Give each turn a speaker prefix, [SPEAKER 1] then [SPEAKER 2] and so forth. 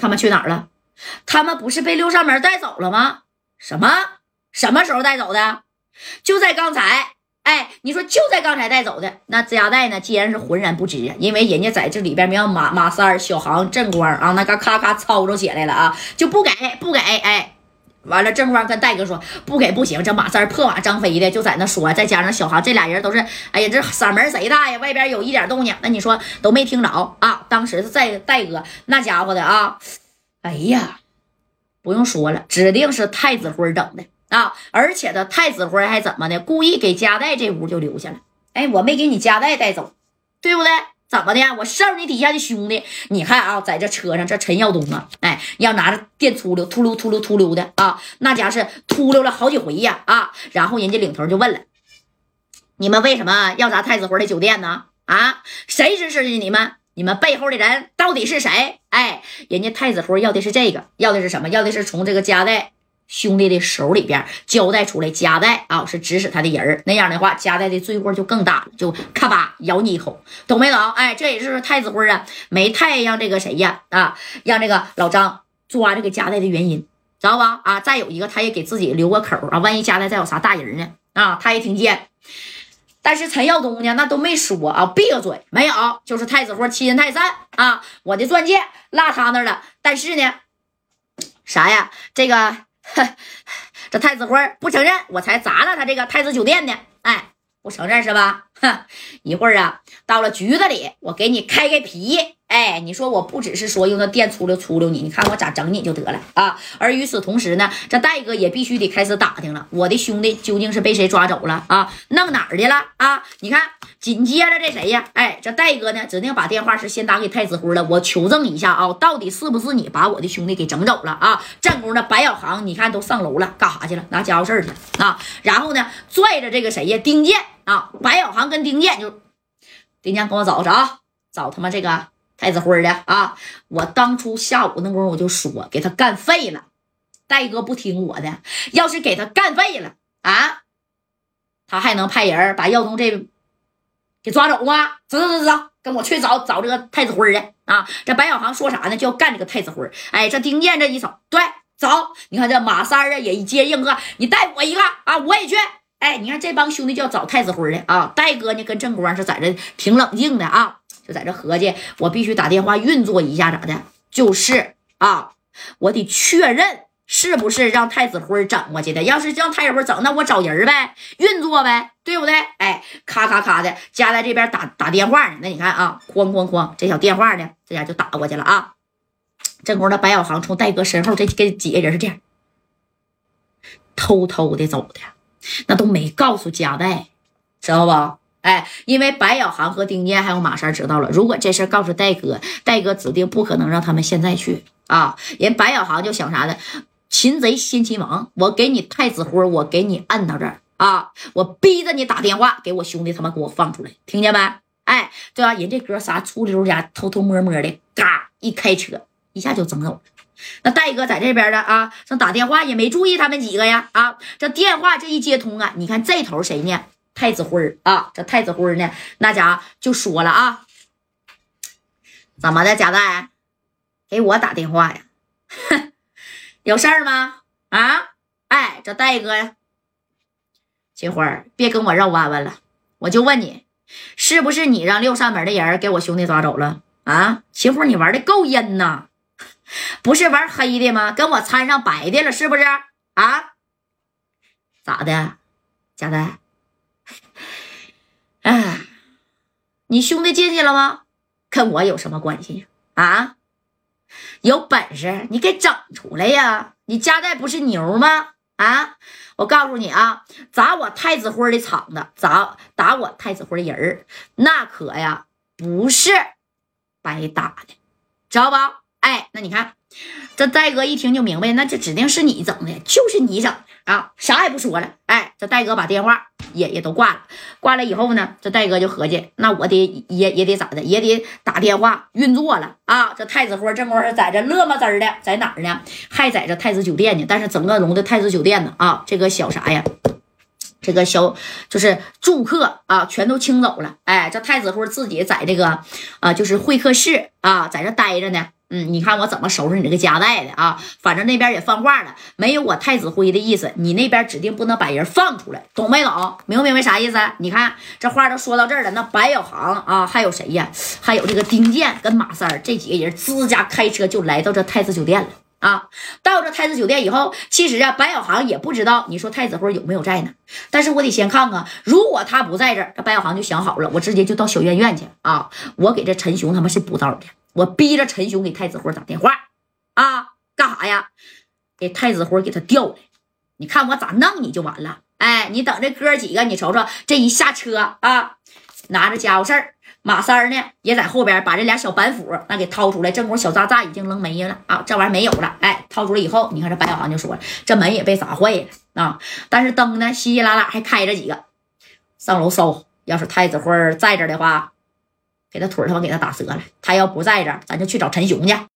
[SPEAKER 1] 他们去哪儿了？他们不是被六扇门带走了吗？什么？什么时候带走的？就在刚才。哎，你说就在刚才带走的那家带呢？既然是浑然不知，因为人家在这里边没有马马三、小航、正光啊，那嘎咔咔操着起来了啊，就不给不给。哎，完了，正光跟戴哥说不给不行，这马三破马张飞的就在那说，再加上小航这俩人都是，哎呀，这嗓门贼大呀，外边有一点动静，那你说都没听着啊？当时是在戴哥那家伙的啊，哎呀，不用说了，指定是太子辉整的。啊！而且他太子辉还怎么的？故意给夹带这屋就留下了。哎，我没给你夹带带走，对不对？怎么的？我是你底下的兄弟。你看啊，在这车上，这陈耀东啊，哎，要拿着电秃溜，秃溜秃溜秃溜的啊，那家是秃溜了好几回呀啊！然后人家领头就问了：“你们为什么要砸太子辉的酒店呢？啊，谁指使的你们？你们背后的人到底是谁？哎，人家太子辉要的是这个，要的是什么？要的是从这个家带。”兄弟的手里边交代出来，夹带啊是指使他的人儿，那样的话，夹带的罪过就更大了，就咔吧咬你一口，懂没懂？哎，这也是太子辉啊没太让这个谁呀啊，让这个老张抓这个夹带的原因，知道吧？啊，再有一个，他也给自己留个口啊，万一夹带再有啥大人呢啊，他也听见。但是陈耀东呢，那都没说啊，闭个嘴，没有，就是太子辉欺人太甚啊，我的钻戒落他那了，但是呢，啥呀？这个。这太子辉不承认，我才砸了他这个太子酒店的。哎，不承认是吧？哼，一会儿啊，到了局子里，我给你开开皮。哎，你说我不只是说用那电粗溜粗溜你，你看我咋整你就得了啊！而与此同时呢，这戴哥也必须得开始打听了，我的兄弟究竟是被谁抓走了啊？弄哪儿去了啊？你看，紧接着这谁呀？哎，这戴哥呢，指定把电话是先打给太子辉了，我求证一下啊，到底是不是你把我的兄弟给整走了啊？战功的白小航，你看都上楼了，干啥去了？拿家伙事儿去啊？然后呢，拽着这个谁呀？丁健啊，白小航跟丁健就，丁健跟我找找，找他妈这个。太子辉的啊！我当初下午那功夫我就说给他干废了，戴哥不听我的，要是给他干废了啊，他还能派人把耀东这给抓走吗？走走走走，跟我去找找这个太子辉的啊！这白小航说啥呢？就要干这个太子辉。哎，这丁健这一瞅，对，走！你看这马三啊也一接应和，你带我一个啊，我也去。哎，你看这帮兄弟就要找太子辉的啊！戴哥呢跟正光是在这挺冷静的啊。就在这合计，我必须打电话运作一下，咋的？就是啊，我得确认是不是让太子辉整过去的。要是让太子辉整，那我找人呗，运作呗，对不对？哎，咔咔咔的，家在这边打打电话呢。那你看啊，哐哐哐，这小电话呢，这家就打过去了啊。这功夫，那白小航从戴哥身后，这跟几个人是这样偷偷的走的，那都没告诉家代，知道吧？哎，因为白小航和丁健还有马三知道了，如果这事告诉戴哥，戴哥指定不可能让他们现在去啊。人白小航就想啥呢？擒贼先擒王，我给你太子辉，我给你摁到这儿啊，我逼着你打电话给我兄弟他妈给我放出来，听见没？哎，对吧？人这哥仨出溜家偷偷摸摸的，嘎一开车，一下就整走了。那戴哥在这边的啊，正打电话也没注意他们几个呀啊，这电话这一接通啊，你看这头谁呢？太子辉啊，这太子辉呢，那家就说了啊，怎么的，贾代，给我打电话呀？有事儿吗？啊，哎，这戴哥呀，秦辉别跟我绕弯弯了，我就问你，是不是你让六扇门的人给我兄弟抓走了？啊，秦辉，你玩的够阴呐，不是玩黑的吗？跟我掺上白的了，是不是？啊，咋的，贾代？哎，你兄弟进去了吗？跟我有什么关系啊？有本事你给整出来呀！你家代不是牛吗？啊！我告诉你啊，砸我太子辉的场子，砸打我太子辉的人儿，那可呀不是白打的，知道吧？哎，那你看，这戴哥一听就明白，那这指定是你整的，就是你整。啊，啥也不说了。哎，这戴哥把电话也也都挂了。挂了以后呢，这戴哥就合计，那我得也也得咋的，也得打电话运作了啊。这太子辉正光是在这乐么滋的，在哪儿呢？还在这太子酒店呢。但是整个龙的太子酒店呢，啊，这个小啥呀？这个小就是住客啊，全都清走了。哎，这太子辉自己在这个啊，就是会客室啊，在这待着呢。嗯，你看我怎么收拾你这个夹带的啊？反正那边也放话了，没有我太子辉的意思，你那边指定不能把人放出来，懂没懂？明不明白啥意思？你看这话都说到这儿了，那白小航啊，还有谁呀？还有这个丁健跟马三这几个人，自家开车就来到这太子酒店了。啊，到这太子酒店以后，其实啊，白小航也不知道你说太子辉有没有在呢。但是我得先看看，如果他不在这儿，这白小航就想好了，我直接就到小院院去啊，我给这陈雄他们是补刀的，我逼着陈雄给太子辉打电话啊，干啥呀？给太子辉给他调来，你看我咋弄你就完了。哎，你等这哥几个，你瞅瞅，这一下车啊，拿着家伙事儿。马三呢，也在后边把这俩小板斧那给掏出来，正好小渣渣已经扔没了啊，这玩意没有了。哎，掏出来以后，你看这白小航就说了，这门也被砸坏了啊，但是灯呢，稀稀拉拉还开着几个。上楼搜，要是太子辉在这的话，给他腿他妈给他打折了；他要不在这，咱就去找陈雄去。